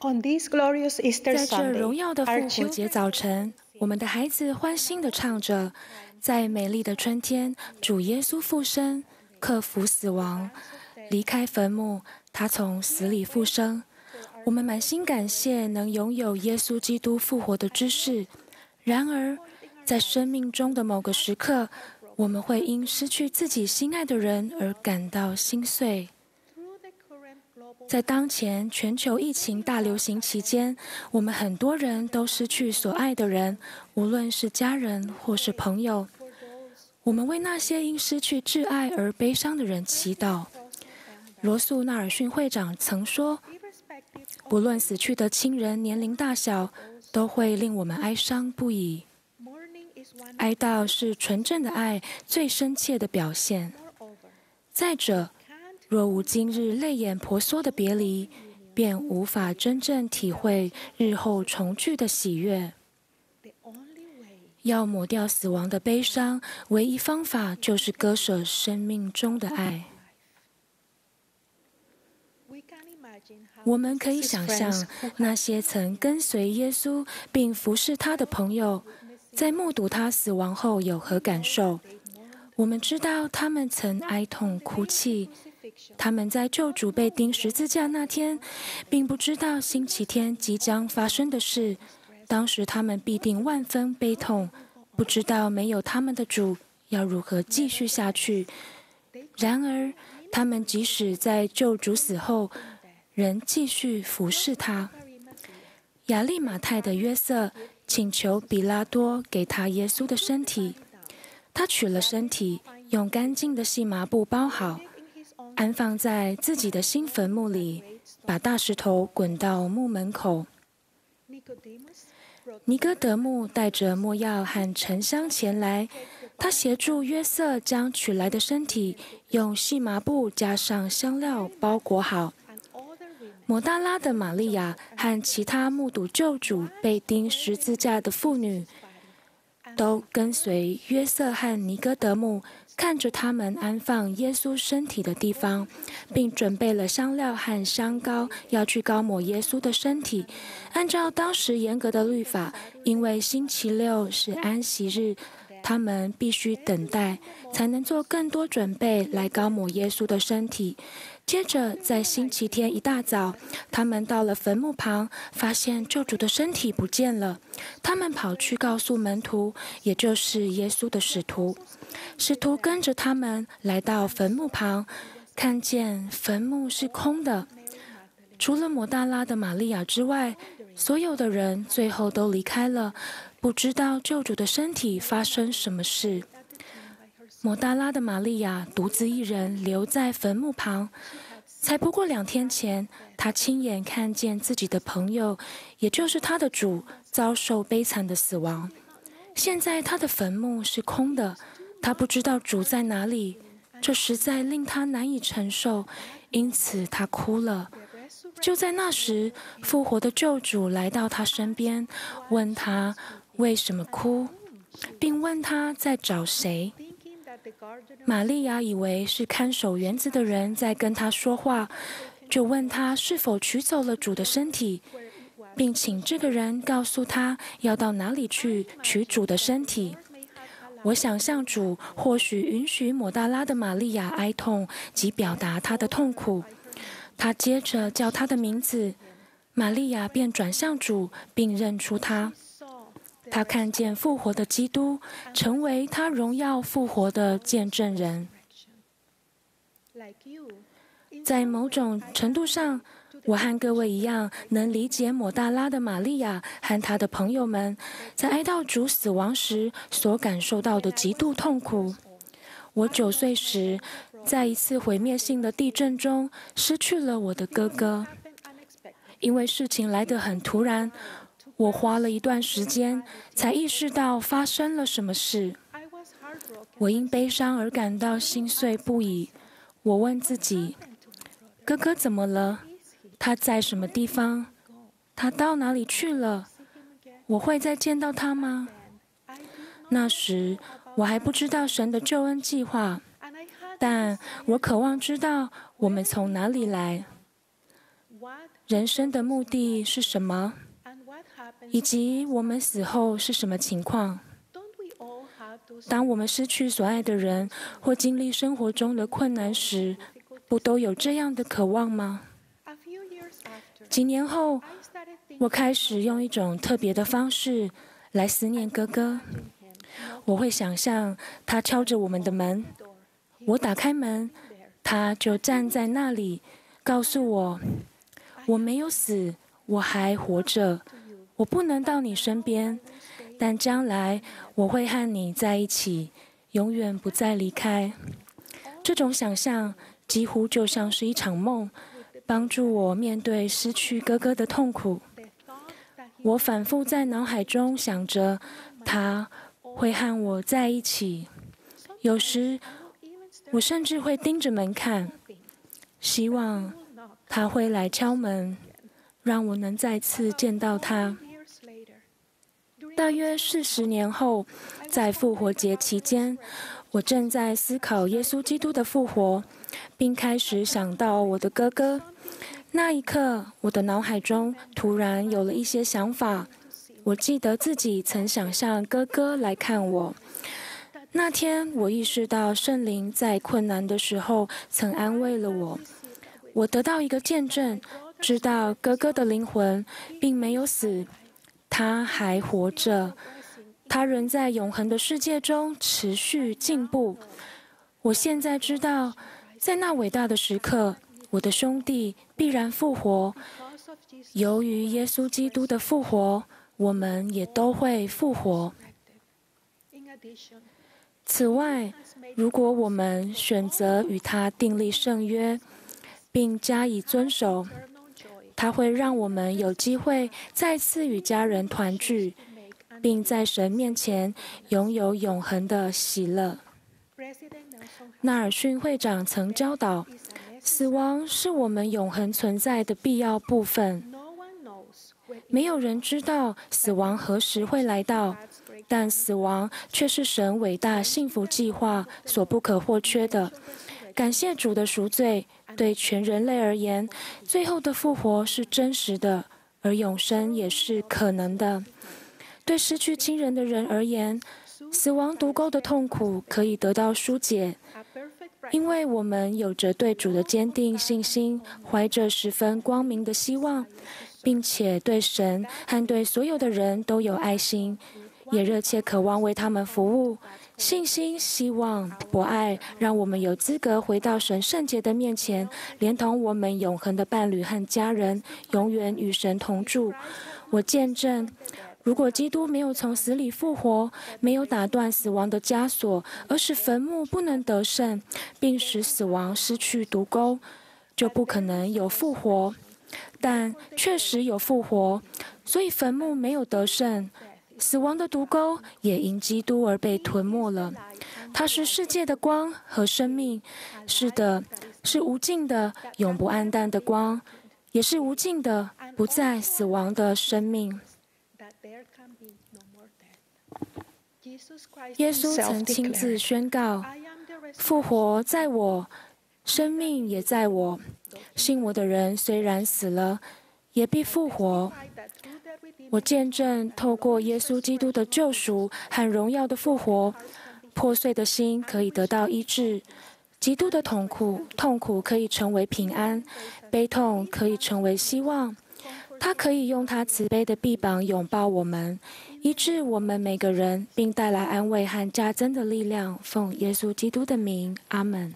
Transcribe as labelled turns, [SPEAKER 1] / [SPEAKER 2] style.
[SPEAKER 1] On this glorious Easter Sunday,
[SPEAKER 2] 在这荣耀的复活节早晨，我们的孩子欢欣地唱着：“在美丽的春天，主耶稣复生，克服死亡，离开坟墓，他从死里复生。”我们满心感谢能拥有耶稣基督复活的知识。然而，在生命中的某个时刻，我们会因失去自己心爱的人而感到心碎。在当前全球疫情大流行期间，我们很多人都失去所爱的人，无论是家人或是朋友。我们为那些因失去挚爱而悲伤的人祈祷。罗素·纳尔逊会长曾说：“不论死去的亲人年龄大小，都会令我们哀伤不已。哀悼是纯正的爱最深切的表现。再者，”若无今日泪眼婆娑的别离，便无法真正体会日后重聚的喜悦。要抹掉死亡的悲伤，唯一方法就是割舍生命中的爱。我们可以想象，那些曾跟随耶稣并服侍他的朋友，在目睹他死亡后有何感受？我们知道他们曾哀痛哭泣。他们在救主被钉十字架那天，并不知道星期天即将发生的事。当时他们必定万分悲痛，不知道没有他们的主要如何继续下去。然而，他们即使在救主死后，仍继续服侍他。亚利马太的约瑟请求彼拉多给他耶稣的身体，他取了身体，用干净的细麻布包好。安放在自己的新坟墓里，把大石头滚到墓门口。尼哥德慕带着莫药和沉香前来，他协助约瑟将取来的身体用细麻布加上香料包裹好。抹大拉的玛利亚和其他目睹救主被钉十字架的妇女，都跟随约瑟和尼哥德姆。看着他们安放耶稣身体的地方，并准备了香料和香膏，要去高抹耶稣的身体。按照当时严格的律法，因为星期六是安息日，他们必须等待，才能做更多准备来膏抹耶稣的身体。接着，在星期天一大早，他们到了坟墓旁，发现救主的身体不见了。他们跑去告诉门徒，也就是耶稣的使徒。使徒跟着他们来到坟墓旁，看见坟墓是空的，除了抹大拉的玛利亚之外，所有的人最后都离开了，不知道救主的身体发生什么事。摩大拉的玛利亚独自一人留在坟墓旁，才不过两天前，她亲眼看见自己的朋友，也就是她的主，遭受悲惨的死亡。现在她的坟墓是空的，她不知道主在哪里，这实在令她难以承受，因此她哭了。就在那时，复活的救主来到她身边，问她为什么哭，并问他在找谁。玛利亚以为是看守园子的人在跟他说话，就问他是否取走了主的身体，并请这个人告诉他要到哪里去取主的身体。我想象主或许允许抹大拉的玛利亚哀痛及表达她的痛苦。他接着叫她的名字，玛利亚便转向主，并认出他。他看见复活的基督，成为他荣耀复活的见证人。在某种程度上，我和各位一样，能理解抹大拉的玛利亚和他的朋友们在哀悼主死亡时所感受到的极度痛苦。我九岁时，在一次毁灭性的地震中失去了我的哥哥，因为事情来得很突然。我花了一段时间才意识到发生了什么事。我因悲伤而感到心碎不已。我问自己：哥哥怎么了？他在什么地方？他到哪里去了？我会再见到他吗？那时我还不知道神的救恩计划，但我渴望知道我们从哪里来。人生的目的是什么，以及我们死后是什么情况。当我们失去所爱的人或经历生活中的困难时，不都有这样的渴望吗？几年后，我开始用一种特别的方式来思念哥哥。我会想象他敲着我们的门，我打开门，他就站在那里，告诉我：“我没有死，我还活着。我不能到你身边，但将来我会和你在一起，永远不再离开。”这种想象几乎就像是一场梦，帮助我面对失去哥哥的痛苦。我反复在脑海中想着他。会和我在一起。有时，我甚至会盯着门看，希望他会来敲门，让我能再次见到他。大约四十年后，在复活节期间，我正在思考耶稣基督的复活，并开始想到我的哥哥。那一刻，我的脑海中突然有了一些想法。我记得自己曾想象哥哥来看我。那天，我意识到圣灵在困难的时候曾安慰了我。我得到一个见证，知道哥哥的灵魂并没有死，他还活着，他仍在永恒的世界中持续进步。我现在知道，在那伟大的时刻，我的兄弟必然复活。由于耶稣基督的复活。我们也都会复活。此外，如果我们选择与他订立圣约，并加以遵守，它会让我们有机会再次与家人团聚，并在神面前拥有永恒的喜乐。纳尔逊会长曾教导，死亡是我们永恒存在的必要部分。没有人知道死亡何时会来到，但死亡却是神伟大幸福计划所不可或缺的。感谢主的赎罪，对全人类而言，最后的复活是真实的，而永生也是可能的。对失去亲人的人而言，死亡毒钩的痛苦可以得到纾解，因为我们有着对主的坚定信心，怀着十分光明的希望。并且对神和对所有的人都有爱心，也热切渴望为他们服务。信心、希望、博爱，让我们有资格回到神圣洁的面前，连同我们永恒的伴侣和家人，永远与神同住。我见证，如果基督没有从死里复活，没有打断死亡的枷锁，而使坟墓不能得胜，并使死亡失去毒钩，就不可能有复活。但确实有复活，所以坟墓没有得胜，死亡的毒钩也因基督而被吞没了。他是世界的光和生命，是的，是无尽的、永不暗淡的光，也是无尽的、不再死亡的生命。耶稣曾亲自宣告：“复活在我，生命也在我。”信我的人虽然死了，也必复活。我见证，透过耶稣基督的救赎和荣耀的复活，破碎的心可以得到医治，极度的痛苦痛苦可以成为平安，悲痛可以成为希望。他可以用他慈悲的臂膀拥抱我们，医治我们每个人，并带来安慰和加增的力量。奉耶稣基督的名，阿门。